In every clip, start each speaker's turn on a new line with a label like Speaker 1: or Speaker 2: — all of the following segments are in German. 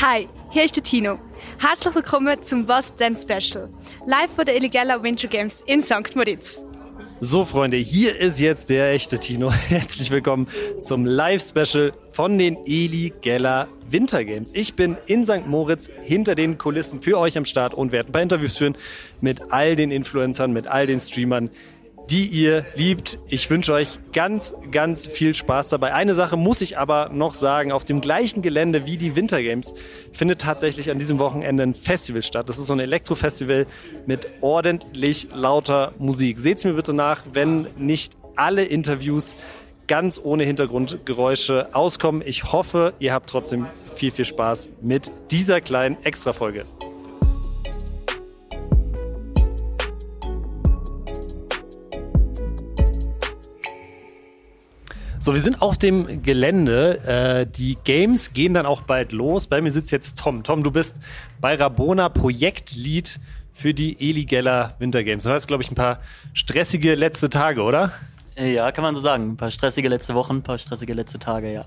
Speaker 1: Hi, hier ist der Tino. Herzlich willkommen zum Was Denn Special, live von der Illegella Winter Games in St. Moritz.
Speaker 2: So, Freunde, hier ist jetzt der echte Tino. Herzlich willkommen zum Live-Special von den Eli Geller Winter Games. Ich bin in St. Moritz hinter den Kulissen für euch am Start und werde ein paar Interviews führen mit all den Influencern, mit all den Streamern, die ihr liebt. Ich wünsche euch ganz, ganz viel Spaß dabei. Eine Sache muss ich aber noch sagen. Auf dem gleichen Gelände wie die Winter Games findet tatsächlich an diesem Wochenende ein Festival statt. Das ist so ein Elektrofestival mit ordentlich lauter Musik. Seht's mir bitte nach, wenn nicht alle Interviews ganz ohne Hintergrundgeräusche auskommen. Ich hoffe, ihr habt trotzdem viel, viel Spaß mit dieser kleinen Extra-Folge. So, wir sind auf dem Gelände. Äh, die Games gehen dann auch bald los. Bei mir sitzt jetzt Tom. Tom, du bist bei Rabona Projektlead für die Eli Geller Winter Games. Du hast, glaube ich, ein paar stressige letzte Tage, oder?
Speaker 3: Ja, kann man so sagen. Ein paar stressige letzte Wochen, ein paar stressige letzte Tage, ja.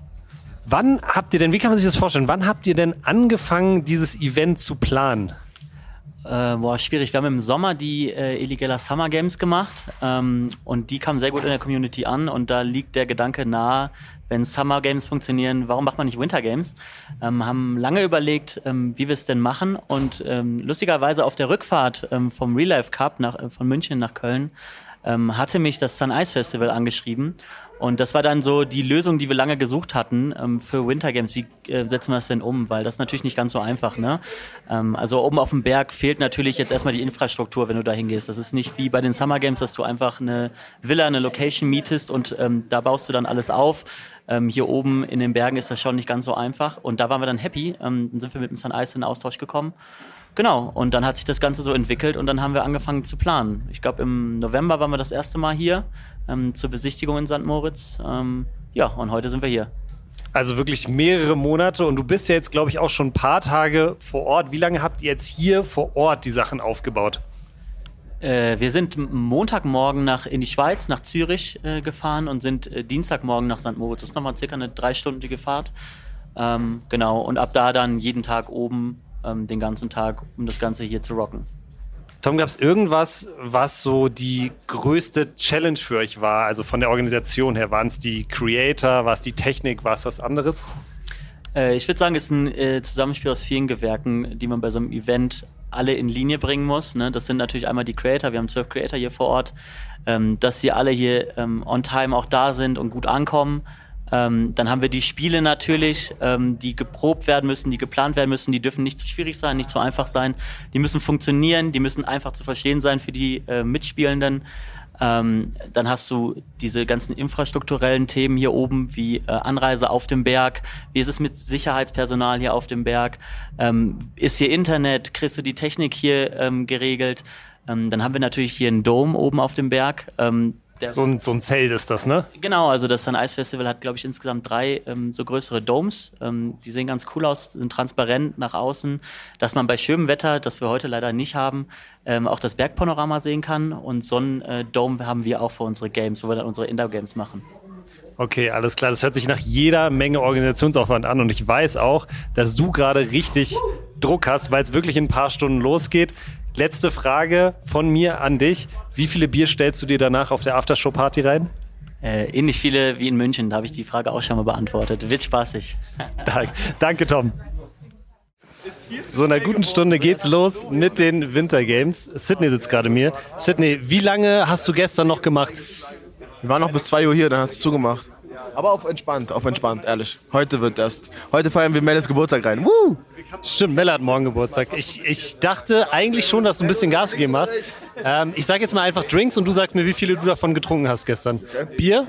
Speaker 2: Wann habt ihr denn, wie kann man sich das vorstellen, wann habt ihr denn angefangen, dieses Event zu planen?
Speaker 3: Äh, boah, schwierig. Wir haben im Sommer die äh, Illegala Summer Games gemacht ähm, und die kamen sehr gut in der Community an und da liegt der Gedanke nahe, wenn Summer Games funktionieren, warum macht man nicht Winter Games? Ähm, haben lange überlegt, ähm, wie wir es denn machen und ähm, lustigerweise auf der Rückfahrt ähm, vom Real Life Cup nach, äh, von München nach Köln ähm, hatte mich das Sun Ice Festival angeschrieben und das war dann so die Lösung, die wir lange gesucht hatten ähm, für Winter Games. Wie äh, setzen wir das denn um? Weil das ist natürlich nicht ganz so einfach. Ne? Ähm, also oben auf dem Berg fehlt natürlich jetzt erstmal die Infrastruktur, wenn du da hingehst. Das ist nicht wie bei den Summer Games, dass du einfach eine Villa, eine Location mietest und ähm, da baust du dann alles auf. Ähm, hier oben in den Bergen ist das schon nicht ganz so einfach. Und da waren wir dann happy. Ähm, dann sind wir mit dem Sun Ice in Austausch gekommen. Genau, und dann hat sich das Ganze so entwickelt und dann haben wir angefangen zu planen. Ich glaube, im November waren wir das erste Mal hier ähm, zur Besichtigung in St. Moritz. Ähm, ja, und heute sind wir hier.
Speaker 2: Also wirklich mehrere Monate und du bist ja jetzt, glaube ich, auch schon ein paar Tage vor Ort. Wie lange habt ihr jetzt hier vor Ort die Sachen aufgebaut?
Speaker 3: Äh, wir sind Montagmorgen nach, in die Schweiz, nach Zürich äh, gefahren und sind äh, Dienstagmorgen nach St. Moritz. Das ist nochmal circa eine dreistündige Fahrt. Ähm, genau, und ab da dann jeden Tag oben ähm, den ganzen Tag, um das Ganze hier zu rocken.
Speaker 2: Tom, gab es irgendwas, was so die größte Challenge für euch war? Also von der Organisation her, waren es die Creator, war es die Technik, war es was anderes?
Speaker 3: Äh, ich würde sagen, es ist ein äh, Zusammenspiel aus vielen Gewerken, die man bei so einem Event alle in Linie bringen muss. Ne? Das sind natürlich einmal die Creator, wir haben zwölf Creator hier vor Ort, ähm, dass sie alle hier ähm, on time auch da sind und gut ankommen. Ähm, dann haben wir die Spiele natürlich, ähm, die geprobt werden müssen, die geplant werden müssen. Die dürfen nicht zu schwierig sein, nicht zu einfach sein. Die müssen funktionieren, die müssen einfach zu verstehen sein für die äh, Mitspielenden. Ähm, dann hast du diese ganzen infrastrukturellen Themen hier oben, wie äh, Anreise auf dem Berg. Wie ist es mit Sicherheitspersonal hier auf dem Berg? Ähm, ist hier Internet? Kriegst du die Technik hier ähm, geregelt? Ähm, dann haben wir natürlich hier einen Dome oben auf dem Berg. Ähm,
Speaker 2: so ein, so ein Zelt ist das, ne?
Speaker 3: Genau, also das Sun Ice Festival hat, glaube ich, insgesamt drei ähm, so größere Domes. Ähm, die sehen ganz cool aus, sind transparent nach außen, dass man bei schönem Wetter, das wir heute leider nicht haben, ähm, auch das Bergpanorama sehen kann. Und so ein äh, Dome haben wir auch für unsere Games, wo wir dann unsere Indoor-Games machen.
Speaker 2: Okay, alles klar. Das hört sich nach jeder Menge Organisationsaufwand an. Und ich weiß auch, dass du gerade richtig Druck hast, weil es wirklich in ein paar Stunden losgeht. Letzte Frage von mir an dich. Wie viele Bier stellst du dir danach auf der Aftershow-Party rein?
Speaker 3: Äh, ähnlich viele wie in München. Da habe ich die Frage auch schon mal beantwortet. Wird spaßig.
Speaker 2: Dank, danke, Tom. So in einer guten Stunde geht's los mit den Winter Games. Sydney sitzt gerade mir. Sydney, wie lange hast du gestern noch gemacht?
Speaker 4: Wir waren noch bis 2 Uhr hier, dann hast du zugemacht. Aber auf entspannt, auf entspannt, ehrlich. Heute wird erst. Heute feiern wir Melles Geburtstag rein. Woo!
Speaker 2: Stimmt, Melle hat morgen Geburtstag. Ich, ich dachte eigentlich schon, dass du ein bisschen Gas gegeben hast. Ähm, ich sage jetzt mal einfach Drinks und du sagst mir, wie viele du davon getrunken hast gestern. Bier?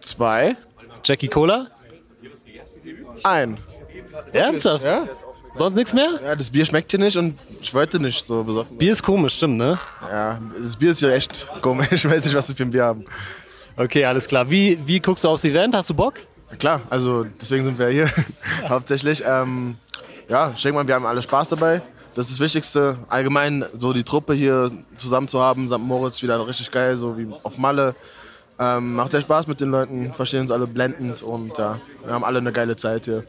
Speaker 4: Zwei.
Speaker 2: Jackie Cola?
Speaker 4: Ein.
Speaker 2: Ernsthaft? Ja? Sonst nichts mehr?
Speaker 4: Ja, das Bier schmeckt hier nicht und ich wollte nicht so besoffen.
Speaker 2: Bier ist komisch, stimmt, ne?
Speaker 4: Ja, das Bier ist ja echt komisch. Ich weiß nicht, was wir für ein Bier haben.
Speaker 2: Okay, alles klar. Wie, wie guckst du aufs Event? Hast du Bock?
Speaker 4: Klar, also deswegen sind wir hier hauptsächlich. Ähm, ja, ich denke mal, wir haben alle Spaß dabei. Das ist das Wichtigste. Allgemein so die Truppe hier zusammen zu haben. St. Moritz wieder richtig geil, so wie auf Malle. Ähm, macht sehr Spaß mit den Leuten, verstehen uns alle blendend und ja, wir haben alle eine geile Zeit hier.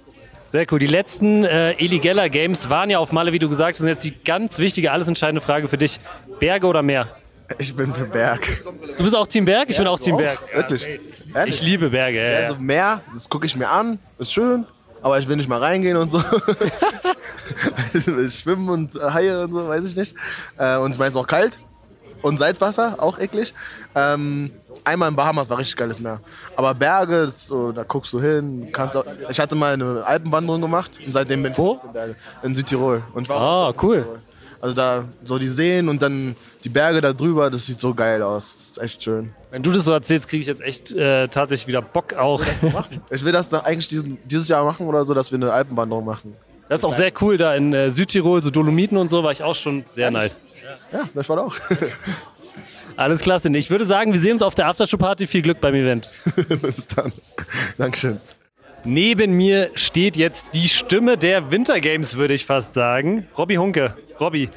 Speaker 2: Sehr cool. Die letzten äh, Eli Geller Games waren ja auf Malle, wie du gesagt hast. Und jetzt die ganz wichtige, alles entscheidende Frage für dich. Berge oder Meer?
Speaker 4: Ich bin für Berg.
Speaker 2: Du bist auch Team Berg? Ich bin auch Team Berg.
Speaker 4: Wirklich? Ehrlich?
Speaker 2: Ich liebe Berge. Ja,
Speaker 4: Also Meer, das gucke ich mir an, ist schön, aber ich will nicht mal reingehen und so. ich will schwimmen und äh, Haie und so, weiß ich nicht. Äh, und es ist meistens auch kalt. Und Salzwasser, auch eklig. Ähm, einmal in Bahamas war richtig geiles Meer. Aber Berge, ist so, da guckst du hin. Kannst auch, ich hatte mal eine Alpenwanderung gemacht und seitdem bin ich
Speaker 2: Wo?
Speaker 4: in Südtirol. Und ich war
Speaker 2: Ah,
Speaker 4: auch in
Speaker 2: cool.
Speaker 4: Also da so die Seen und dann die Berge da drüber, das sieht so geil aus. Das ist echt schön.
Speaker 2: Wenn du das so erzählst, kriege ich jetzt echt äh, tatsächlich wieder Bock auch.
Speaker 4: Ich will das noch eigentlich diesen, dieses Jahr machen oder so, dass wir eine Alpenwanderung machen.
Speaker 2: Das ist auch sehr cool da in äh, Südtirol, so Dolomiten und so, war ich auch schon sehr nice.
Speaker 4: Ja, das war auch.
Speaker 2: Alles klasse. Ich würde sagen, wir sehen uns auf der Aftershow-Party. Viel Glück beim Event.
Speaker 4: Bis dann. Dankeschön.
Speaker 2: Neben mir steht jetzt die Stimme der Wintergames, würde ich fast sagen. Robby Hunke. Robby,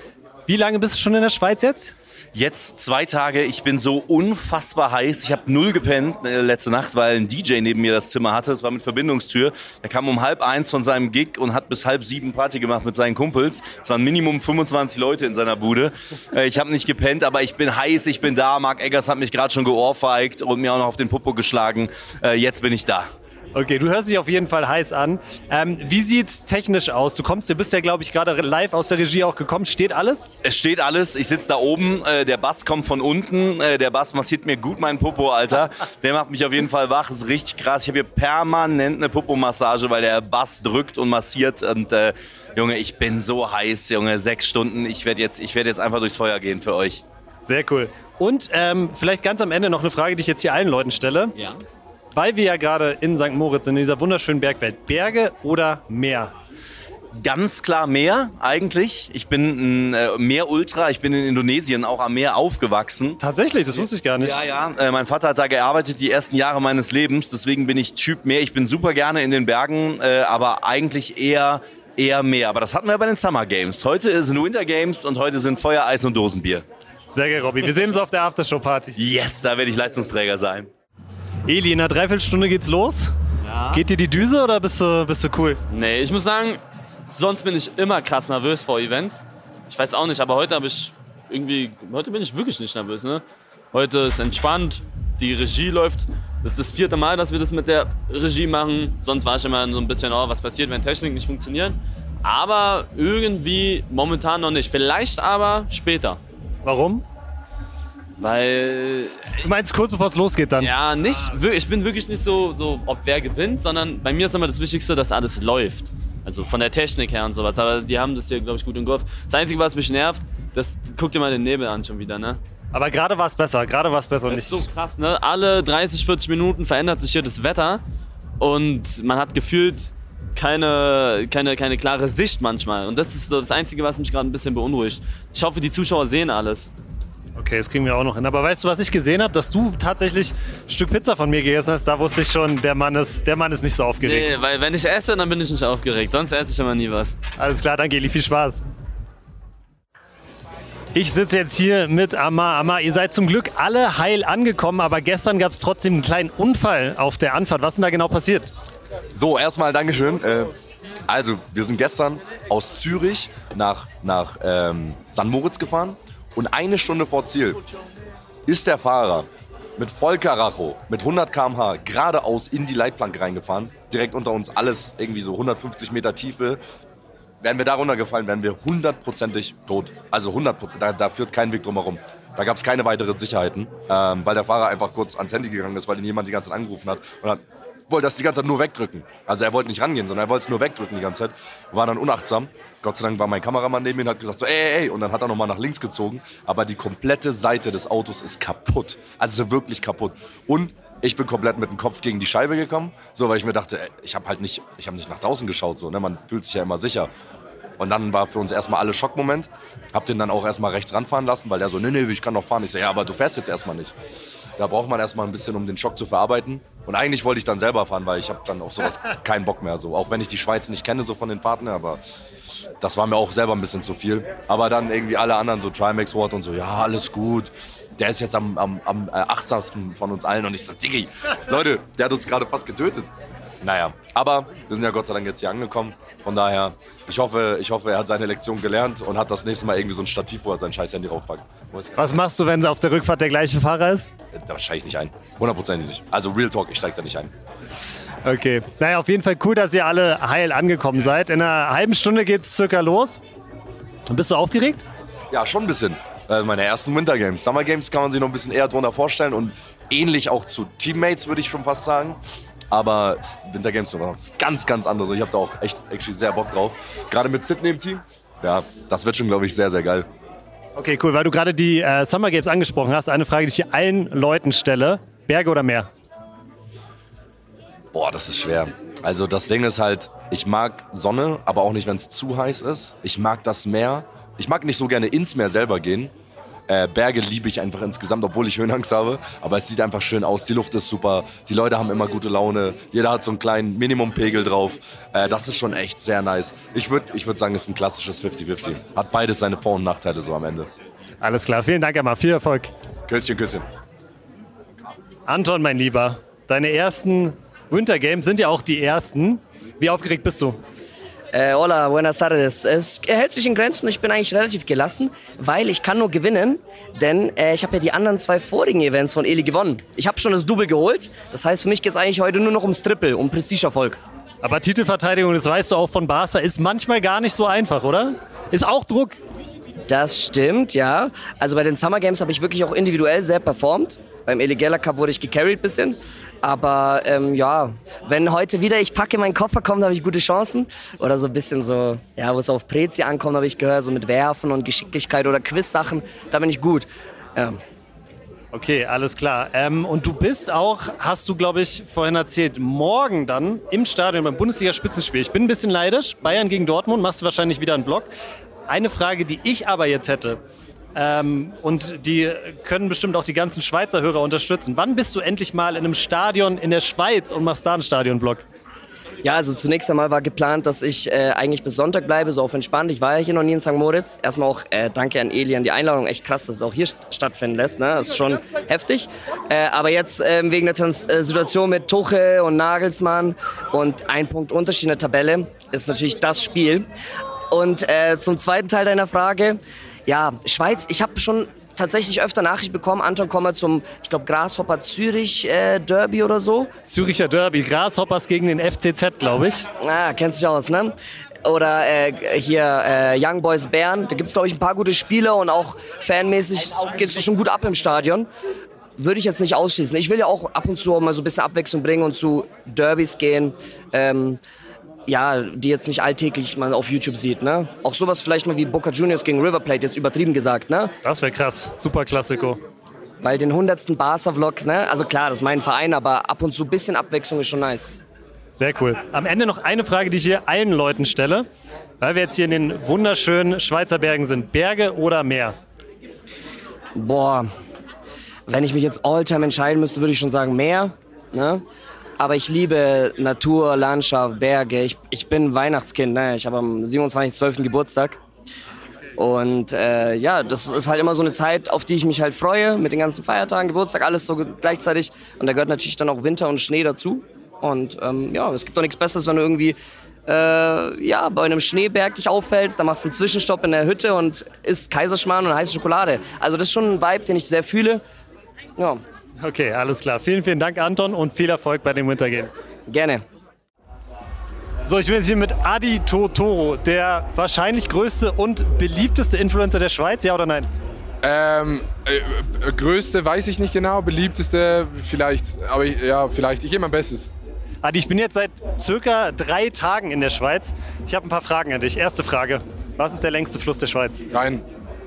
Speaker 2: wie lange bist du schon in der Schweiz jetzt?
Speaker 5: Jetzt zwei Tage, ich bin so unfassbar heiß. Ich habe null gepennt äh, letzte Nacht, weil ein DJ neben mir das Zimmer hatte. Es war mit Verbindungstür. Er kam um halb eins von seinem Gig und hat bis halb sieben Party gemacht mit seinen Kumpels. Es waren Minimum 25 Leute in seiner Bude. Äh, ich habe nicht gepennt, aber ich bin heiß, ich bin da. Marc Eggers hat mich gerade schon geohrfeigt und mir auch noch auf den Popo geschlagen. Äh, jetzt bin ich da.
Speaker 2: Okay, du hörst dich auf jeden Fall heiß an. Ähm, wie sieht's technisch aus? Du kommst, du bist ja, glaube ich, gerade live aus der Regie auch gekommen. Steht alles?
Speaker 5: Es steht alles. Ich sitze da oben. Äh, der Bass kommt von unten. Äh, der Bass massiert mir gut meinen Popo, Alter. Der macht mich auf jeden Fall wach. Ist richtig krass. Ich habe hier permanent eine Popo-Massage, weil der Bass drückt und massiert. Und äh, Junge, ich bin so heiß, Junge. Sechs Stunden. Ich werde jetzt, ich werd jetzt einfach durchs Feuer gehen für euch.
Speaker 2: Sehr cool. Und ähm, vielleicht ganz am Ende noch eine Frage, die ich jetzt hier allen Leuten stelle.
Speaker 5: Ja.
Speaker 2: Weil wir ja gerade in St. Moritz sind, in dieser wunderschönen Bergwelt. Berge oder Meer?
Speaker 5: Ganz klar Meer eigentlich. Ich bin ein äh, Meer-Ultra. Ich bin in Indonesien auch am Meer aufgewachsen.
Speaker 2: Tatsächlich, das wusste ich gar nicht.
Speaker 5: Ja, ja. Äh, mein Vater hat da gearbeitet die ersten Jahre meines Lebens. Deswegen bin ich Typ Meer. Ich bin super gerne in den Bergen, äh, aber eigentlich eher eher mehr. Aber das hatten wir bei den Summer Games. Heute sind Winter Games und heute sind Feuer, Eis und Dosenbier.
Speaker 2: Sehr geil, Robby. Wir sehen uns auf der Aftershow-Party.
Speaker 5: Yes, da werde ich Leistungsträger sein.
Speaker 2: Eli, in einer Dreiviertelstunde geht's los.
Speaker 6: Ja.
Speaker 2: Geht dir die Düse oder bist du, bist du cool?
Speaker 6: Nee, ich muss sagen, sonst bin ich immer krass nervös vor Events. Ich weiß auch nicht, aber heute habe ich irgendwie, heute bin ich wirklich nicht nervös, ne? Heute ist entspannt, die Regie läuft. Das ist das vierte Mal, dass wir das mit der Regie machen. Sonst war ich immer so ein bisschen, oh, was passiert, wenn Technik nicht funktioniert. Aber irgendwie momentan noch nicht. Vielleicht aber später.
Speaker 2: Warum?
Speaker 6: Weil
Speaker 2: Du meinst kurz bevor es losgeht dann?
Speaker 6: Ja, nicht. Ich bin wirklich nicht so, so, ob wer gewinnt, sondern bei mir ist immer das Wichtigste, dass alles läuft. Also von der Technik her und sowas. Aber die haben das hier, glaube ich, gut im Griff. Das Einzige, was mich nervt, das guck dir mal den Nebel an schon wieder, ne?
Speaker 2: Aber gerade war es besser. Gerade war es besser.
Speaker 6: Das ist so krass, ne? Alle 30, 40 Minuten verändert sich hier das Wetter und man hat gefühlt keine, keine, keine klare Sicht manchmal. Und das ist so das Einzige, was mich gerade ein bisschen beunruhigt. Ich hoffe, die Zuschauer sehen alles.
Speaker 2: Okay, das kriegen wir auch noch hin. Aber weißt du, was ich gesehen habe? Dass du tatsächlich ein Stück Pizza von mir gegessen hast. Da wusste ich schon, der Mann ist, der Mann ist nicht so aufgeregt.
Speaker 6: Nee, weil wenn ich esse, dann bin ich nicht aufgeregt. Sonst esse ich immer nie was.
Speaker 2: Alles klar, danke Eli. Viel Spaß. Ich sitze jetzt hier mit Amar. Amar, ihr seid zum Glück alle heil angekommen, aber gestern gab es trotzdem einen kleinen Unfall auf der Anfahrt. Was ist denn da genau passiert?
Speaker 7: So, erstmal Dankeschön. Äh, also, wir sind gestern aus Zürich nach, nach ähm, St. Moritz gefahren und eine Stunde vor Ziel ist der Fahrer mit Vollkaracho, mit 100 km/h geradeaus in die Leitplanke reingefahren. Direkt unter uns alles irgendwie so 150 Meter Tiefe. Wären wir da runtergefallen, wären wir hundertprozentig tot. Also 100 da, da führt kein Weg drum herum. Da gab es keine weiteren Sicherheiten, ähm, weil der Fahrer einfach kurz ans Handy gegangen ist, weil ihn jemand die ganze Zeit angerufen hat und hat wollte das die ganze Zeit nur wegdrücken. Also er wollte nicht rangehen, sondern er wollte es nur wegdrücken die ganze Zeit. War dann unachtsam. Gott sei Dank war mein Kameramann neben mir und hat gesagt so, ey, ey. Und dann hat er nochmal nach links gezogen. Aber die komplette Seite des Autos ist kaputt. Also wirklich kaputt. Und ich bin komplett mit dem Kopf gegen die Scheibe gekommen. So, weil ich mir dachte, ey, ich habe halt nicht, ich habe nicht nach draußen geschaut. So, ne? Man fühlt sich ja immer sicher. Und dann war für uns erstmal alle Schockmoment. Hab den dann auch erstmal rechts ranfahren lassen, weil der so, nee, nee, ich kann noch fahren. Ich so, ja, aber du fährst jetzt erstmal nicht. Da braucht man erstmal ein bisschen, um den Schock zu verarbeiten. Und eigentlich wollte ich dann selber fahren, weil ich habe dann auf sowas keinen Bock mehr. So. Auch wenn ich die Schweiz nicht kenne, so von den Fahrten, her, aber das war mir auch selber ein bisschen zu viel. Aber dann irgendwie alle anderen, so Trimax Ward und so, ja, alles gut. Der ist jetzt am, am, am äh, achtsamsten von uns allen. Und ich so, Diggi, Leute, der hat uns gerade fast getötet. Naja, aber wir sind ja Gott sei Dank jetzt hier angekommen. Von daher, ich hoffe, ich hoffe, er hat seine Lektion gelernt und hat das nächste Mal irgendwie so ein Stativ, wo er sein scheiß Handy draufpackt.
Speaker 2: Was machst du, wenn auf der Rückfahrt der gleiche Fahrer ist?
Speaker 7: Da steige ich nicht ein. Hundertprozentig nicht. Also Real Talk, ich steige da nicht ein.
Speaker 2: Okay. Naja, auf jeden Fall cool, dass ihr alle heil angekommen seid. In einer halben Stunde geht's circa los. Bist du aufgeregt?
Speaker 7: Ja, schon ein bisschen. Äh, meine ersten Winter Games. Summer Games kann man sich noch ein bisschen eher drunter vorstellen und ähnlich auch zu Teammates, würde ich schon fast sagen. Aber Winter Games ist was ganz, ganz anderes. Ich habe da auch echt actually sehr Bock drauf. Gerade mit Sydney im Team. Ja, das wird schon, glaube ich, sehr, sehr geil.
Speaker 2: Okay, cool. Weil du gerade die äh, Summer Games angesprochen hast, eine Frage, die ich hier allen Leuten stelle. Berge oder Meer?
Speaker 7: Boah, das ist schwer. Also das Ding ist halt, ich mag Sonne, aber auch nicht, wenn es zu heiß ist. Ich mag das Meer. Ich mag nicht so gerne ins Meer selber gehen. Äh, Berge liebe ich einfach insgesamt, obwohl ich Höhenangst habe. Aber es sieht einfach schön aus. Die Luft ist super. Die Leute haben immer gute Laune. Jeder hat so einen kleinen Minimumpegel drauf. Äh, das ist schon echt sehr nice. Ich würde ich würd sagen, es ist ein klassisches 50-50. Hat beides seine Vor- und Nachteile so am Ende.
Speaker 2: Alles klar. Vielen Dank, Emma. Viel Erfolg.
Speaker 7: Küsschen, Küsschen.
Speaker 2: Anton, mein Lieber, deine ersten Winter Games sind ja auch die ersten. Wie aufgeregt bist du?
Speaker 8: Äh, hola, buenas tardes. Es hält sich in Grenzen. Ich bin eigentlich relativ gelassen, weil ich kann nur gewinnen, denn äh, ich habe ja die anderen zwei vorigen Events von Eli gewonnen. Ich habe schon das Double geholt. Das heißt, für mich geht es eigentlich heute nur noch ums Triple, um Prestigeerfolg.
Speaker 2: Aber Titelverteidigung, das weißt du auch von Barca, ist manchmal gar nicht so einfach, oder? Ist auch Druck.
Speaker 8: Das stimmt, ja. Also bei den Summer Games habe ich wirklich auch individuell sehr performt. Beim Eligella Cup wurde ich gecarried bisschen. Aber ähm, ja, wenn heute wieder ich packe meinen Koffer kommt, habe ich gute Chancen. Oder so ein bisschen so, ja, wo es auf Prezi ankommt, habe ich gehört, so mit Werfen und Geschicklichkeit oder Quiz-Sachen, da bin ich gut. Ja.
Speaker 2: Okay, alles klar. Ähm, und du bist auch, hast du, glaube ich, vorhin erzählt, morgen dann im Stadion beim Bundesliga-Spitzenspiel. Ich bin ein bisschen leidisch. Bayern gegen Dortmund, machst du wahrscheinlich wieder einen Vlog. Eine Frage, die ich aber jetzt hätte, ähm, und die können bestimmt auch die ganzen Schweizer Hörer unterstützen. Wann bist du endlich mal in einem Stadion in der Schweiz und machst da einen Stadion-Vlog?
Speaker 8: Ja, also zunächst einmal war geplant, dass ich äh, eigentlich bis Sonntag bleibe, so auf entspannt. Ich war ja hier noch nie in St. Moritz. Erstmal auch äh, danke an Eli an die Einladung. Echt krass, dass es auch hier st- stattfinden lässt. Ne? Das ist schon heftig. Äh, aber jetzt ähm, wegen der Trans äh, Situation mit Tuche und Nagelsmann und ein Punkt Unterschied in der Tabelle ist natürlich das Spiel. Und äh, zum zweiten Teil deiner Frage. Ja, Schweiz, ich habe schon tatsächlich öfter Nachricht bekommen, Anton, komm mal zum, ich glaube, Grashopper Zürich äh, Derby oder so.
Speaker 2: Züricher Derby, Grasshoppers gegen den FCZ, glaube ich.
Speaker 8: Ah, kennst dich aus, ne? Oder äh, hier äh, Young Boys Bern. Da gibt's glaube ich, ein paar gute Spieler und auch fanmäßig geht's schon gut ab im Stadion. Würde ich jetzt nicht ausschließen. Ich will ja auch ab und zu auch mal so ein bisschen Abwechslung bringen und zu Derbys gehen. Ähm, ja, die jetzt nicht alltäglich man auf YouTube sieht, ne? Auch sowas vielleicht mal wie Boca Juniors gegen River Plate, jetzt übertrieben gesagt, ne?
Speaker 2: Das wäre krass. Super Klassiko.
Speaker 8: Weil den 100. Barca-Vlog, ne? Also klar, das ist mein Verein, aber ab und zu ein bisschen Abwechslung ist schon nice.
Speaker 2: Sehr cool. Am Ende noch eine Frage, die ich hier allen Leuten stelle, weil wir jetzt hier in den wunderschönen Schweizer Bergen sind. Berge oder Meer?
Speaker 8: Boah, wenn ich mich jetzt Alltime entscheiden müsste, würde ich schon sagen Meer. Ne? Aber ich liebe Natur, Landschaft, Berge. Ich, ich bin Weihnachtskind. Ne? Ich habe am 27.12. Geburtstag. Und äh, ja, das ist halt immer so eine Zeit, auf die ich mich halt freue, mit den ganzen Feiertagen, Geburtstag, alles so gleichzeitig. Und da gehört natürlich dann auch Winter und Schnee dazu. Und ähm, ja, es gibt doch nichts Besseres, wenn du irgendwie äh, ja, bei einem Schneeberg dich auffällst, dann machst du einen Zwischenstopp in der Hütte und isst Kaiserschmarrn und heiße Schokolade. Also das ist schon ein Vibe, den ich sehr fühle. Ja,
Speaker 2: Okay, alles klar. Vielen, vielen Dank, Anton, und viel Erfolg bei den Winter Games.
Speaker 8: gerne.
Speaker 2: So, ich bin jetzt hier mit Adi Totoro, der wahrscheinlich größte und beliebteste Influencer der Schweiz, ja oder nein?
Speaker 9: Ähm, äh, äh, größte weiß ich nicht genau, beliebteste vielleicht, aber ich, ja, vielleicht. Ich gebe mein Bestes.
Speaker 2: Adi, ich bin jetzt seit circa drei Tagen in der Schweiz. Ich habe ein paar Fragen an dich. Erste Frage. Was ist der längste Fluss der Schweiz?
Speaker 9: Rein.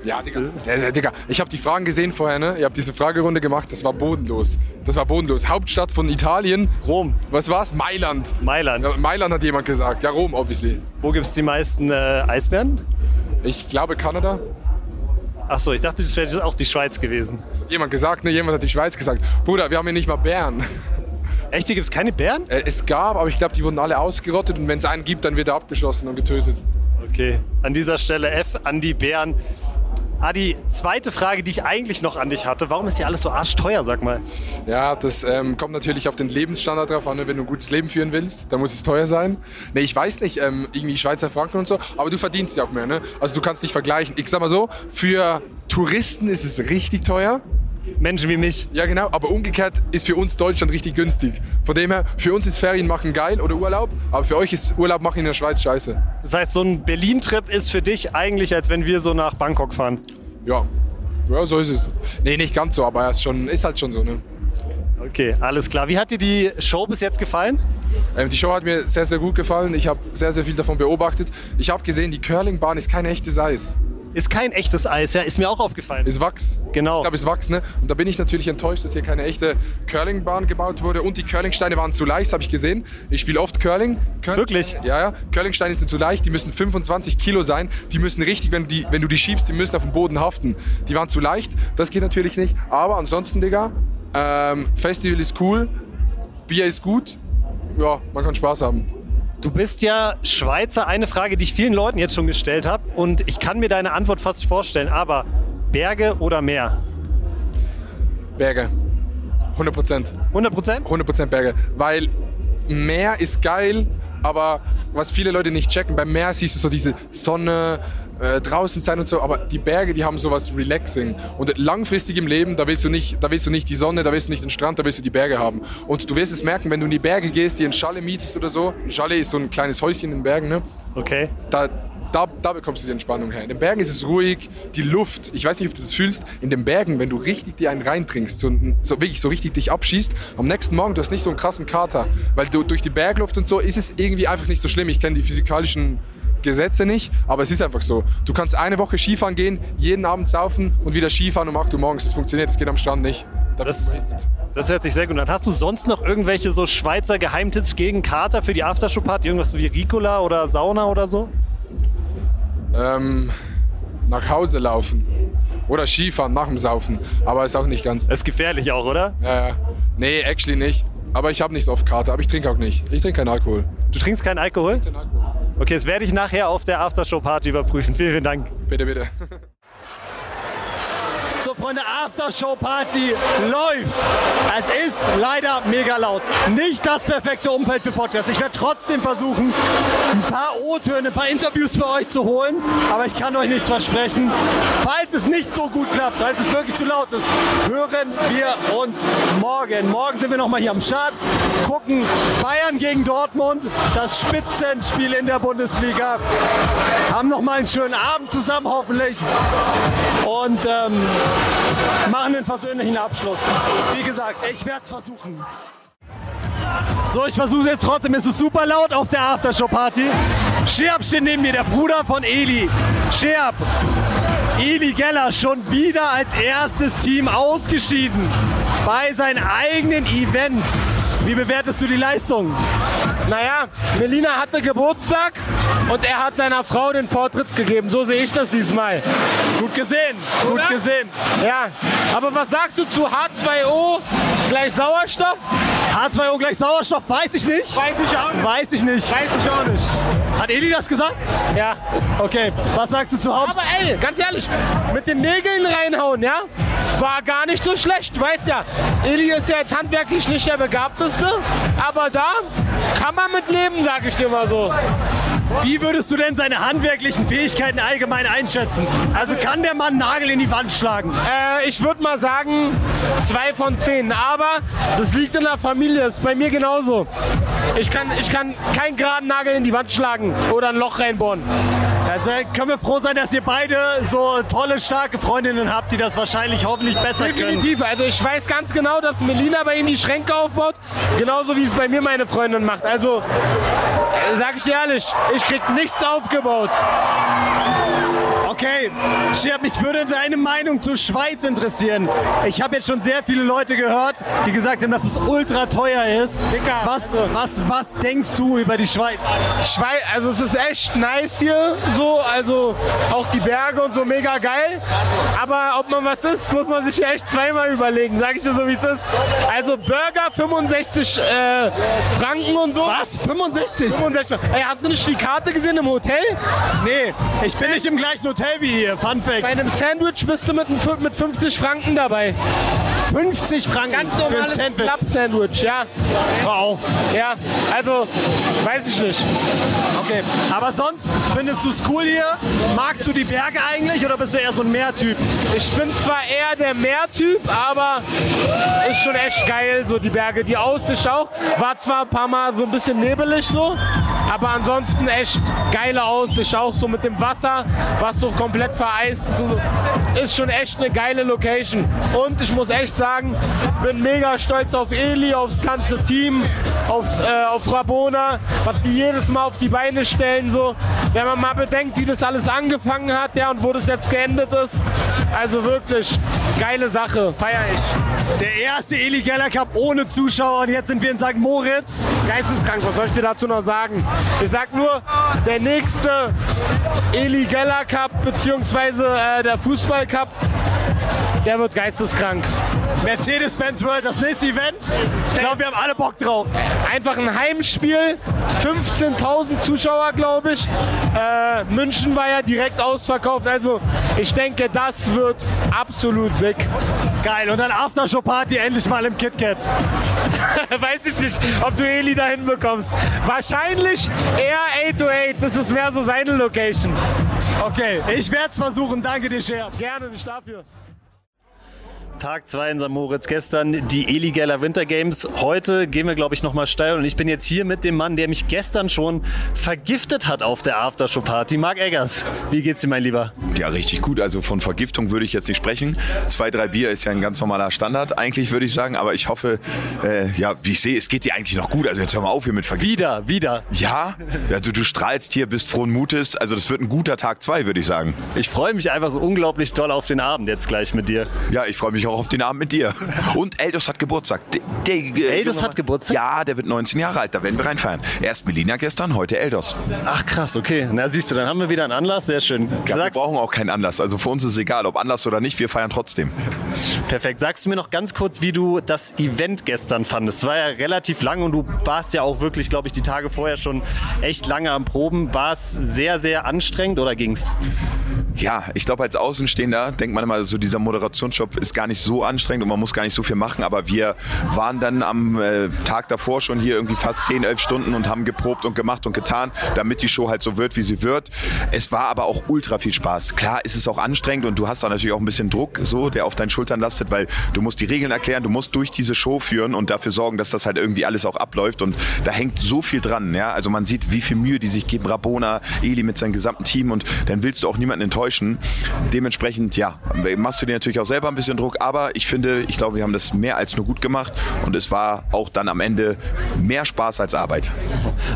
Speaker 9: Ja, Digga. Ja, ja, Digga. Ich habe die Fragen gesehen vorher, ne? Ihr habt diese Fragerunde gemacht, das war bodenlos. Das war bodenlos. Hauptstadt von Italien.
Speaker 2: Rom.
Speaker 9: Was war's? Mailand.
Speaker 2: Mailand.
Speaker 9: Ja, Mailand hat jemand gesagt. Ja, Rom, obviously.
Speaker 2: Wo gibt es die meisten äh, Eisbären?
Speaker 9: Ich glaube Kanada.
Speaker 2: Achso, ich dachte, das wäre auch die Schweiz gewesen.
Speaker 9: Das hat jemand gesagt, ne? Jemand hat die Schweiz gesagt. Bruder, wir haben hier nicht mal Bären.
Speaker 2: Echt, hier gibt es keine Bären?
Speaker 9: Äh, es gab, aber ich glaube, die wurden alle ausgerottet und wenn es einen gibt, dann wird er abgeschossen und getötet.
Speaker 2: Okay, an dieser Stelle F an die Bären. Die zweite Frage, die ich eigentlich noch an dich hatte. Warum ist hier alles so arschteuer, sag mal?
Speaker 9: Ja, das ähm, kommt natürlich auf den Lebensstandard drauf an. ne? Wenn du ein gutes Leben führen willst, dann muss es teuer sein. Nee, ich weiß nicht, ähm, irgendwie Schweizer Franken und so, aber du verdienst ja auch mehr, ne? Also du kannst nicht vergleichen. Ich sag mal so, für Touristen ist es richtig teuer.
Speaker 2: Menschen wie mich.
Speaker 9: Ja, genau, aber umgekehrt ist für uns Deutschland richtig günstig. Von dem her, für uns ist Ferien machen geil oder Urlaub, aber für euch ist Urlaub machen in der Schweiz scheiße.
Speaker 2: Das heißt, so ein Berlin-Trip ist für dich eigentlich, als wenn wir so nach Bangkok fahren.
Speaker 9: Ja, ja, so ist es. Nee, nicht ganz so, aber er ist, schon, ist halt schon so, ne?
Speaker 2: Okay, alles klar. Wie hat dir die Show bis jetzt gefallen?
Speaker 9: Ähm, die Show hat mir sehr, sehr gut gefallen. Ich habe sehr, sehr viel davon beobachtet. Ich habe gesehen, die Curlingbahn ist kein echtes Eis.
Speaker 2: Ist kein echtes Eis, ja, ist mir auch aufgefallen.
Speaker 9: Ist Wachs.
Speaker 2: Genau.
Speaker 9: Ich glaube, ist Wachs, ne? Und da bin ich natürlich enttäuscht, dass hier keine echte Curlingbahn gebaut wurde. Und die Curlingsteine waren zu leicht, habe ich gesehen. Ich spiele oft Curling. Curling.
Speaker 2: Wirklich?
Speaker 9: Ja, ja. Curlingsteine sind zu leicht, die müssen 25 Kilo sein. Die müssen richtig, wenn du die, wenn du die schiebst, die müssen auf dem Boden haften. Die waren zu leicht, das geht natürlich nicht. Aber ansonsten, Digga, ähm, Festival ist cool, Bier ist gut. Ja, man kann Spaß haben.
Speaker 2: Du bist ja Schweizer. Eine Frage, die ich vielen Leuten jetzt schon gestellt habe. Und ich kann mir deine Antwort fast vorstellen. Aber Berge oder Meer?
Speaker 9: Berge. 100 Prozent.
Speaker 2: 100 Prozent?
Speaker 9: 100 Prozent Berge. Weil Meer ist geil, aber was viele Leute nicht checken, beim Meer siehst du so diese Sonne, äh, draußen sein und so, aber die Berge, die haben sowas relaxing. Und langfristig im Leben, da willst du nicht, da willst du nicht die Sonne, da willst du nicht den Strand, da willst du die Berge haben. Und du wirst es merken, wenn du in die Berge gehst, dir ein Chalet mietest oder so. Ein Chalet ist so ein kleines Häuschen in den Bergen, ne?
Speaker 2: Okay.
Speaker 9: Da, da, da bekommst du die Entspannung her. In den Bergen ist es ruhig, die Luft, ich weiß nicht, ob du das fühlst, in den Bergen, wenn du richtig dir einen reintrinkst, so, so wirklich so richtig dich abschießt, am nächsten Morgen, du hast nicht so einen krassen Kater, weil du durch die Bergluft und so ist es irgendwie einfach nicht so schlimm. Ich kenne die physikalischen Gesetze nicht, aber es ist einfach so. Du kannst eine Woche Skifahren gehen, jeden Abend saufen und wieder Skifahren um 8 Uhr morgens. Das funktioniert, das geht am Strand nicht. Da bist du wasted.
Speaker 2: Das hört sich sehr gut an. Hast du sonst noch irgendwelche so Schweizer Geheimtipps gegen Kater für die Aftershow-Party? Irgendwas wie Ricola oder Sauna oder so?
Speaker 9: Ähm, nach Hause laufen. Oder Skifahren nach dem Saufen. Aber ist auch nicht ganz.
Speaker 2: ist gefährlich auch, oder?
Speaker 9: Ja, ja. Nee, actually nicht. Aber ich habe nicht so oft Karte, aber ich trinke auch nicht. Ich trinke keinen Alkohol.
Speaker 2: Du trinkst keinen Alkohol?
Speaker 9: Kein Alkohol.
Speaker 2: Okay, das werde ich nachher auf der Aftershow-Party überprüfen. Vielen, vielen Dank.
Speaker 9: Bitte, bitte.
Speaker 2: Freunde, Aftershow-Party läuft. Es ist leider mega laut. Nicht das perfekte Umfeld für Podcasts. Ich werde trotzdem versuchen, ein paar O-Töne, ein paar Interviews für euch zu holen. Aber ich kann euch nichts versprechen. Falls es nicht so gut klappt, falls es wirklich zu laut ist, hören wir uns morgen. Morgen sind wir nochmal hier am Start, gucken Bayern gegen Dortmund, das Spitzenspiel in der Bundesliga. Haben nochmal einen schönen Abend zusammen hoffentlich. Und ähm, machen einen versöhnlichen Abschluss. Wie gesagt, ich werde es versuchen. So, ich versuche jetzt trotzdem. Es ist super laut auf der Aftershow-Party. Scherb steht neben mir, der Bruder von Eli. Scherb, Eli Geller schon wieder als erstes Team ausgeschieden bei seinem eigenen Event. Wie bewertest du die Leistung?
Speaker 10: Naja, Melina hatte Geburtstag und er hat seiner Frau den Vortritt gegeben. So sehe ich das diesmal.
Speaker 2: Gut gesehen, gut
Speaker 10: Oder?
Speaker 2: gesehen.
Speaker 10: Ja, aber was sagst du zu H2O gleich Sauerstoff?
Speaker 2: H2O gleich Sauerstoff, weiß ich nicht.
Speaker 10: Weiß ich auch nicht.
Speaker 2: Weiß ich nicht.
Speaker 10: Weiß ich auch nicht.
Speaker 2: Hat Eli das gesagt?
Speaker 10: Ja.
Speaker 2: Okay, was sagst du zu Haupt?
Speaker 10: Aber ey, ganz ehrlich, mit den Nägeln reinhauen, ja? War gar nicht so schlecht, du weißt ja. Eli ist ja jetzt handwerklich nicht der Begabteste, aber da kann man mit leben, sag ich dir mal so.
Speaker 2: Wie würdest du denn seine handwerklichen Fähigkeiten allgemein einschätzen? Also kann der Mann Nagel in die Wand schlagen?
Speaker 10: Äh, ich würde mal sagen, zwei von zehn. Aber das liegt in der Familie. Das ist bei mir genauso. Ich kann, ich kann keinen geraden Nagel in die Wand schlagen oder ein Loch reinbohren.
Speaker 2: Also können wir froh sein, dass ihr beide so tolle, starke Freundinnen habt, die das wahrscheinlich hoffentlich besser können.
Speaker 10: Definitiv. Also ich weiß ganz genau, dass Melina bei ihm die Schränke aufbaut. Genauso wie es bei mir meine Freundin macht. Also äh, sag ich ehrlich, ich krieg nichts aufgebaut.
Speaker 2: Okay, Scherb, mich würde deine Meinung zur Schweiz interessieren. Ich habe jetzt schon sehr viele Leute gehört, die gesagt haben, dass es ultra teuer ist.
Speaker 10: Dicker,
Speaker 2: was,
Speaker 10: also-
Speaker 2: was, was denkst du über die Schweiz?
Speaker 10: Schweiz, also es ist echt nice hier, so, also auch die Berge und so mega geil. Aber ob man was ist, muss man sich hier echt zweimal überlegen, sag ich dir so wie es ist. Also Burger 65 äh, Franken und so.
Speaker 2: Was? 65?
Speaker 10: 65. Ey, hast du nicht die Karte gesehen im Hotel?
Speaker 2: Nee, ich bin nicht im gleichen Hotel wie hier. Fun Fact.
Speaker 10: Bei einem Sandwich bist du mit, mit 50 Franken dabei.
Speaker 2: 50 Franken
Speaker 10: Ganz
Speaker 2: für ein
Speaker 10: normales
Speaker 2: Sandwich.
Speaker 10: Club-Sandwich, ja.
Speaker 2: Hör auf.
Speaker 10: Ja, also, weiß ich nicht.
Speaker 2: Okay, aber sonst findest du es cool hier? Magst du die Berge eigentlich oder bist du eher so ein Meertyp?
Speaker 10: Ich bin zwar eher der Meertyp, aber ist schon echt geil, so die Berge. Die Aussicht auch. War zwar ein paar Mal so ein bisschen nebelig so, aber ansonsten echt geile Aussicht. Auch so mit dem Wasser, was so komplett vereist ist. So, ist schon echt eine geile Location. Und ich muss echt sagen, bin mega stolz auf Eli, aufs ganze Team, auf, äh, auf Rabona, was die jedes Mal auf die Beine stellen. So. Wenn man mal bedenkt, wie das alles angefangen hat ja, und wo das jetzt geendet ist. Also wirklich geile Sache, feier ich.
Speaker 2: Der erste Eli Geller Cup ohne Zuschauer und jetzt sind wir in St. Moritz.
Speaker 10: Geisteskrank, was soll ich dir dazu noch sagen? Ich sag nur, der nächste Eli Geller Cup beziehungsweise äh, der Fußball Cup, der wird geisteskrank.
Speaker 2: Mercedes-Benz World, das nächste Event. Ich glaube, wir haben alle Bock drauf.
Speaker 10: Einfach ein Heimspiel, 15.000 Zuschauer, glaube ich. Äh, München war ja direkt ausverkauft, also ich denke, das wird absolut big.
Speaker 2: Geil, und dann Aftershow-Party endlich mal im KitKat.
Speaker 10: Weiß ich nicht, ob du Eli da hinbekommst. Wahrscheinlich eher 808, das ist mehr so seine Location.
Speaker 2: Okay, ich werde es versuchen. Danke dir, Scher.
Speaker 10: Gerne, nicht dafür.
Speaker 2: Tag 2 in St. Moritz. Gestern die Eli Geller Winter Games. Heute gehen wir, glaube ich, nochmal steil. Und ich bin jetzt hier mit dem Mann, der mich gestern schon vergiftet hat auf der Aftershow-Party. Marc Eggers, wie geht's dir, mein Lieber?
Speaker 11: Ja, richtig gut. Also von Vergiftung würde ich jetzt nicht sprechen. Zwei, drei Bier ist ja ein ganz normaler Standard, eigentlich würde ich sagen. Aber ich hoffe, äh, ja, wie ich sehe, es geht dir eigentlich noch gut. Also jetzt hör mal auf hier mit Vergiftung.
Speaker 2: Wieder, wieder.
Speaker 11: Ja, also du strahlst hier, bist frohen Mutes. Also das wird ein guter Tag zwei, würde ich sagen.
Speaker 2: Ich freue mich einfach so unglaublich doll auf den Abend jetzt gleich mit dir.
Speaker 11: Ja, ich freue mich auch auf den Abend mit dir. Und Eldos hat Geburtstag. Der, der,
Speaker 2: Eldos
Speaker 11: junge
Speaker 2: hat Geburtstag?
Speaker 11: Ja, der wird 19 Jahre alt. Da werden wir reinfeiern. Erst Melina gestern, heute Eldos.
Speaker 2: Ach krass, okay. Na siehst du, dann haben wir wieder einen Anlass. Sehr schön.
Speaker 11: Ja, wir brauchen auch keinen Anlass. Also für uns ist es egal, ob Anlass oder nicht. Wir feiern trotzdem.
Speaker 2: perfekt. Sagst du mir noch ganz kurz, wie du das Event gestern fandest? Es war ja relativ lang und du warst ja auch wirklich, glaube ich, die Tage vorher schon echt lange am Proben. War es sehr, sehr anstrengend oder ging's?
Speaker 11: Ja, ich glaube, als Außenstehender denkt man immer, so dieser Moderationsjob ist gar nicht so anstrengend und man muss gar nicht so viel machen. Aber wir waren dann am äh, Tag davor schon hier irgendwie fast 10, 11 Stunden und haben geprobt und gemacht und getan, damit die Show halt so wird, wie sie wird. Es war aber auch ultra viel Spaß. Klar ist es auch anstrengend und du hast da natürlich auch ein bisschen Druck, so, der auf deinen Schultern lastet, weil du musst die Regeln erklären, du musst durch diese Show führen und dafür sorgen, dass das halt irgendwie alles auch abläuft. Und da hängt so viel dran. Ja? Also man sieht, wie viel Mühe die sich geben. Rabona, Eli mit seinem gesamten Team und dann willst du auch niemanden enttäuschen. Dementsprechend, ja, machst du dir natürlich auch selber ein bisschen Druck, aber ich finde, ich glaube, wir haben das mehr als nur gut gemacht und es war auch dann am Ende mehr Spaß als Arbeit.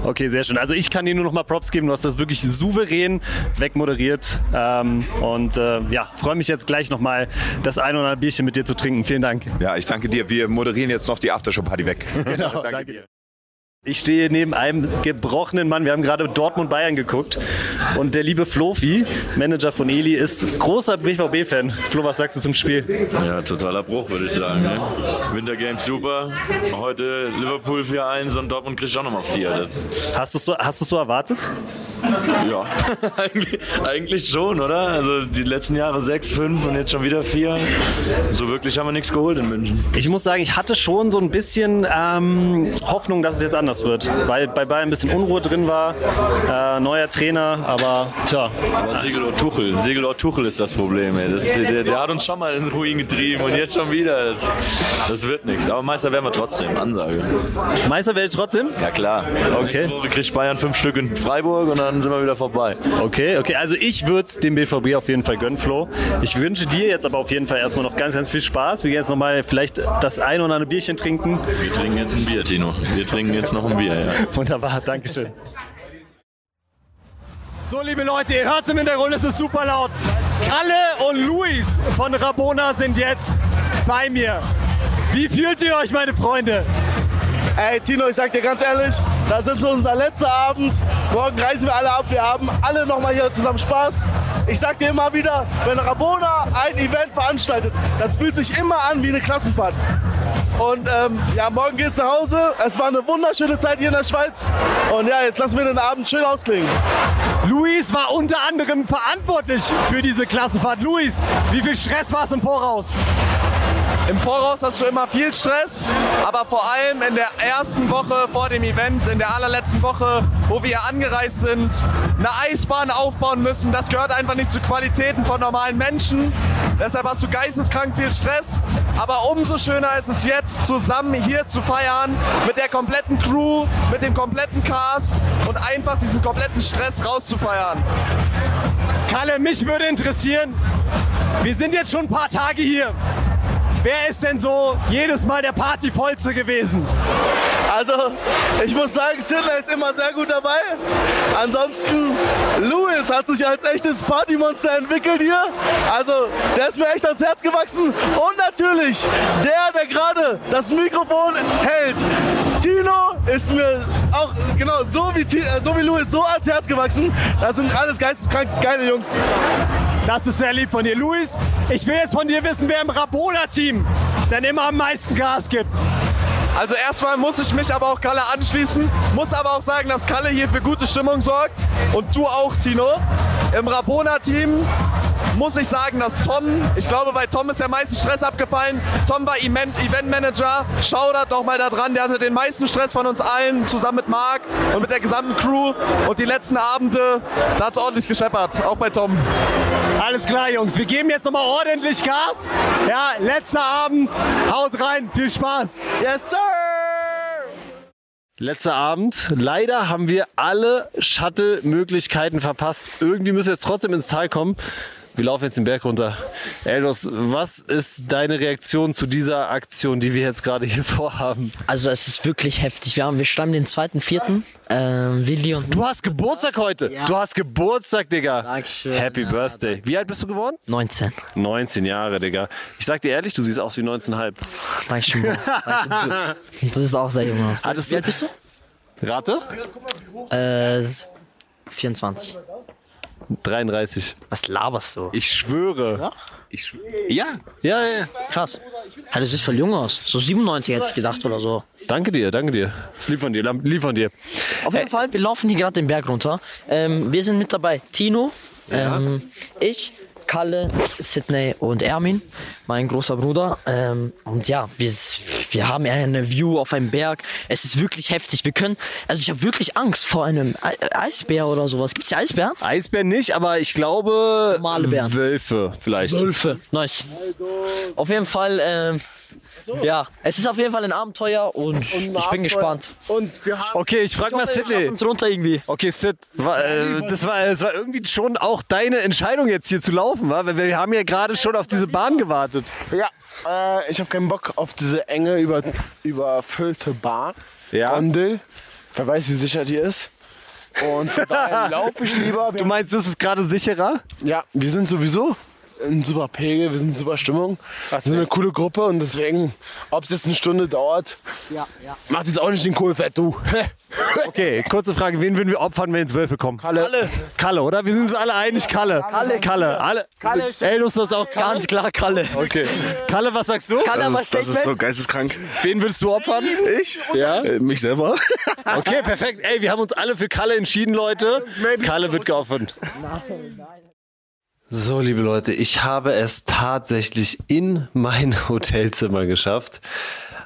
Speaker 2: Okay, sehr schön. Also ich kann dir nur noch mal Props geben. Du hast das wirklich souverän wegmoderiert. Ähm, und äh, ja, freue mich jetzt gleich noch mal das ein oder andere Bierchen mit dir zu trinken. Vielen Dank.
Speaker 11: Ja, ich danke dir. Wir moderieren jetzt noch die Aftershow-Party weg.
Speaker 2: Genau, danke dir. Ich stehe neben einem gebrochenen Mann. Wir haben gerade Dortmund-Bayern geguckt. Und der liebe Flofi, Manager von Eli, ist großer BVB-Fan. Flo, was sagst du zum Spiel?
Speaker 12: Ja, totaler Bruch, würde ich sagen. Ne? Winter Games super. Heute Liverpool 4-1 und Dortmund kriegt auch nochmal 4. Das,
Speaker 2: Hast du es so, hast so erwartet?
Speaker 12: ja, eigentlich, eigentlich schon, oder? Also die letzten Jahre 6, 5 und jetzt schon wieder 4. So wirklich haben wir nichts geholt in München.
Speaker 2: Ich muss sagen, ich hatte schon so ein bisschen ähm, Hoffnung, dass es jetzt anders wird, weil bei Bayern ein bisschen Unruhe drin war, äh, neuer Trainer, aber tja.
Speaker 12: Aber Segelort Tuchel, Segelort Tuchel ist das Problem. Das, der, der hat uns schon mal in den Ruin getrieben und jetzt schon wieder. Das, das wird nichts. Aber Meister werden wir trotzdem, Ansage.
Speaker 2: Meister werdet trotzdem?
Speaker 12: Ja klar.
Speaker 2: Okay.
Speaker 12: Nächste Woche kriegt Bayern fünf Stück in Freiburg und dann sind wir wieder vorbei.
Speaker 2: Okay, okay, also ich würde es dem BVB auf jeden Fall gönnen, Flo. Ich wünsche dir jetzt aber auf jeden Fall erstmal noch ganz, ganz viel Spaß. Wir gehen jetzt nochmal vielleicht das ein oder andere Bierchen trinken.
Speaker 12: Wir trinken jetzt ein Bier, Tino. Wir trinken jetzt noch ein Bier, ja.
Speaker 2: Wunderbar, Dankeschön. So, liebe Leute, ihr hört es im Hintergrund, es ist super laut. Kalle und Luis von Rabona sind jetzt bei mir. Wie fühlt ihr euch, meine Freunde?
Speaker 13: Ey, Tino, ich sag dir ganz ehrlich, das ist unser letzter Abend. Morgen reisen wir alle ab. Wir haben alle nochmal hier zusammen Spaß. Ich sag dir immer wieder, wenn Rabona ein Event veranstaltet, das fühlt sich immer an wie eine Klassenfahrt. Und ähm, ja, morgen geht's nach Hause. Es war eine wunderschöne Zeit hier in der Schweiz. Und ja, jetzt lassen wir den Abend schön ausklingen.
Speaker 2: Luis war unter anderem verantwortlich für diese Klassenfahrt. Luis, wie viel Stress war es im Voraus?
Speaker 14: Im Voraus hast du immer viel Stress, aber vor allem in der ersten Woche vor dem Event, in der allerletzten Woche, wo wir angereist sind, eine Eisbahn aufbauen müssen. Das gehört einfach nicht zu Qualitäten von normalen Menschen. Deshalb hast du geisteskrank viel Stress. Aber umso schöner ist es jetzt, zusammen hier zu feiern, mit der kompletten Crew, mit dem kompletten Cast und einfach diesen kompletten Stress rauszufeiern.
Speaker 2: Kalle, mich würde interessieren, wir sind jetzt schon ein paar Tage hier. Wer ist denn so jedes Mal der Partyvollste gewesen?
Speaker 13: Also, ich muss sagen, Sidney ist immer sehr gut dabei. Ansonsten, Louis hat sich als echtes Partymonster entwickelt hier. Also, der ist mir echt ans Herz gewachsen. Und natürlich, der, der gerade das Mikrofon hält. Ist mir auch genau so wie, äh, so wie Louis so ans Herz gewachsen. Das sind alles geisteskrank geile Jungs.
Speaker 2: Das ist sehr lieb von dir. Luis, ich will jetzt von dir wissen, wer im Rabola-Team denn immer am meisten Gas gibt.
Speaker 14: Also erstmal muss ich mich aber auch Kalle anschließen, muss aber auch sagen, dass Kalle hier für gute Stimmung sorgt und du auch, Tino. Im Rabona-Team muss ich sagen, dass Tom, ich glaube, bei Tom ist der meiste Stress abgefallen. Tom war Event- Eventmanager, Shoutout doch mal da dran, der hatte den meisten Stress von uns allen, zusammen mit Marc und mit der gesamten Crew. Und die letzten Abende, da hat es ordentlich gescheppert, auch bei Tom.
Speaker 2: Alles klar, Jungs. Wir geben jetzt nochmal ordentlich Gas. Ja, letzter Abend. Haut rein. Viel Spaß.
Speaker 13: Yes, sir!
Speaker 2: Letzter Abend. Leider haben wir alle Shuttle-Möglichkeiten verpasst. Irgendwie müssen wir jetzt trotzdem ins Tal kommen. Wir laufen jetzt den Berg runter. Eldos, was ist deine Reaktion zu dieser Aktion, die wir jetzt gerade hier vorhaben?
Speaker 15: Also es ist wirklich heftig. Wir, haben, wir schreiben den zweiten, vierten. Ähm, Willi und
Speaker 2: Du hast Geburtstag heute. Du hast Geburtstag, Digga.
Speaker 15: Dankeschön.
Speaker 2: Happy Birthday. Wie alt bist du geworden?
Speaker 15: 19.
Speaker 2: 19 Jahre, Digga. Ich sag dir ehrlich, du siehst aus wie 19,5.
Speaker 15: Dankeschön. Dankeschön. Du, du siehst auch sehr jung aus. Wie alt bist du?
Speaker 2: Rate?
Speaker 15: Äh, 24.
Speaker 2: 33.
Speaker 15: Was laberst du?
Speaker 2: Ich schwöre.
Speaker 15: Ja?
Speaker 2: Ich schwöre. Ja, ja, ja.
Speaker 15: Krass. Ja, du siehst voll jung aus. So 97 hätte ich gedacht oder so.
Speaker 2: Danke dir, danke dir. Ist lieb von dir, lieb von dir.
Speaker 15: Auf jeden Fall, wir laufen hier gerade den Berg runter. Ähm, wir sind mit dabei. Tino, ähm, ich, Kalle, Sydney und Ermin, mein großer Bruder. Ähm, und ja, wir, wir haben eine View auf einem Berg. Es ist wirklich heftig. Wir können, also ich habe wirklich Angst vor einem Ei- Eisbär oder sowas. Gibt es hier Eisbären?
Speaker 2: Eisbären nicht, aber ich glaube
Speaker 15: Normale Bären.
Speaker 2: Wölfe vielleicht.
Speaker 15: Wölfe. Nice. Auf jeden Fall, ähm, ja, es ist auf jeden Fall ein Abenteuer und, ich bin gespannt.
Speaker 13: Und wir haben.
Speaker 2: Okay, ich frage mal
Speaker 15: wir
Speaker 2: Sidney.
Speaker 15: schaffen's runter irgendwie.
Speaker 2: Okay, Sid, war, äh, das, war, das war irgendwie schon auch deine Entscheidung jetzt hier zu laufen, wa? weil wir haben ja gerade schon auf diese Bahn gewartet.
Speaker 13: Ja, äh, ich habe keinen Bock auf diese enge, über, überfüllte Bahn.
Speaker 2: Ja.
Speaker 13: Gondel. Wer weiß, wie sicher die ist. Und von daher laufe ich lieber.
Speaker 2: Du meinst, das ist gerade sicherer?
Speaker 13: Ja, wir sind sowieso in super Pegel, wir sind in super Stimmung. Wir sind eine coole Gruppe und deswegen, ob es jetzt eine Stunde dauert,
Speaker 15: Ja, ja.
Speaker 13: macht jetzt auch nicht den Kohlfett, du.
Speaker 2: Okay, kurze Frage, wen würden wir opfern, wenn jetzt Wölfe kommen? Kalle. Kalle, oder? Wir sind uns alle einig, Kalle. Kalle. Kalle. Alle.
Speaker 15: Kalle.
Speaker 2: Ey, du das auch Kalle?
Speaker 15: Ganz klar Kalle.
Speaker 2: Okay. Kalle, was sagst du?
Speaker 15: Kalle, was
Speaker 13: Das ist so geisteskrank.
Speaker 2: Wen würdest du opfern?
Speaker 13: Ich?
Speaker 2: Ja?
Speaker 13: Äh, mich selber.
Speaker 2: Okay, perfekt. Ey, wir haben uns alle für Kalle entschieden, Leute. Kalle wird geopfert. So, liebe Leute, ich habe es tatsächlich in mein Hotelzimmer geschafft.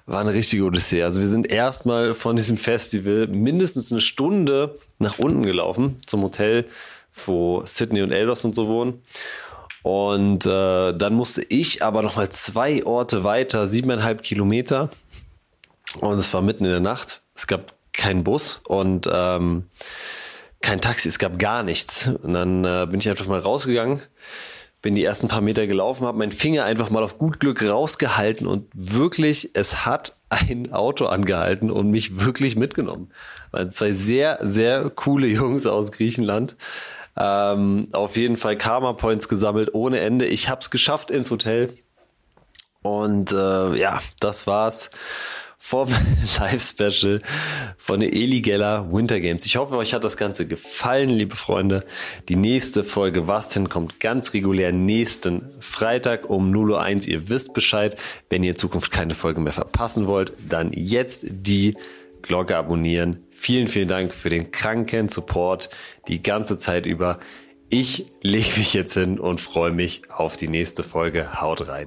Speaker 2: War eine richtige Odyssee. Also wir sind erstmal von diesem Festival mindestens eine Stunde nach unten gelaufen zum Hotel, wo Sydney und Eldos und so wohnen. Und äh, dann musste ich aber noch mal zwei Orte weiter, siebeneinhalb Kilometer. Und es war mitten in der Nacht. Es gab keinen Bus und ähm, kein Taxi. Es gab gar nichts. Und dann äh, bin ich einfach mal rausgegangen, bin die ersten paar Meter gelaufen, habe meinen Finger einfach mal auf gut Glück rausgehalten und wirklich, es hat ein Auto angehalten und mich wirklich mitgenommen. Waren zwei sehr, sehr coole Jungs aus Griechenland. Ähm, auf jeden Fall Karma Points gesammelt ohne Ende. Ich habe es geschafft ins Hotel. Und äh, ja, das war's vom Live-Special von Eli Geller Winter Games. Ich hoffe, euch hat das Ganze gefallen, liebe Freunde. Die nächste Folge Was denn kommt ganz regulär nächsten Freitag um 0.01 Uhr. Ihr wisst Bescheid. Wenn ihr in Zukunft keine Folge mehr verpassen wollt, dann jetzt die Glocke abonnieren. Vielen, vielen Dank für den kranken Support die ganze Zeit über. Ich lege mich jetzt hin und freue mich auf die nächste Folge. Haut rein.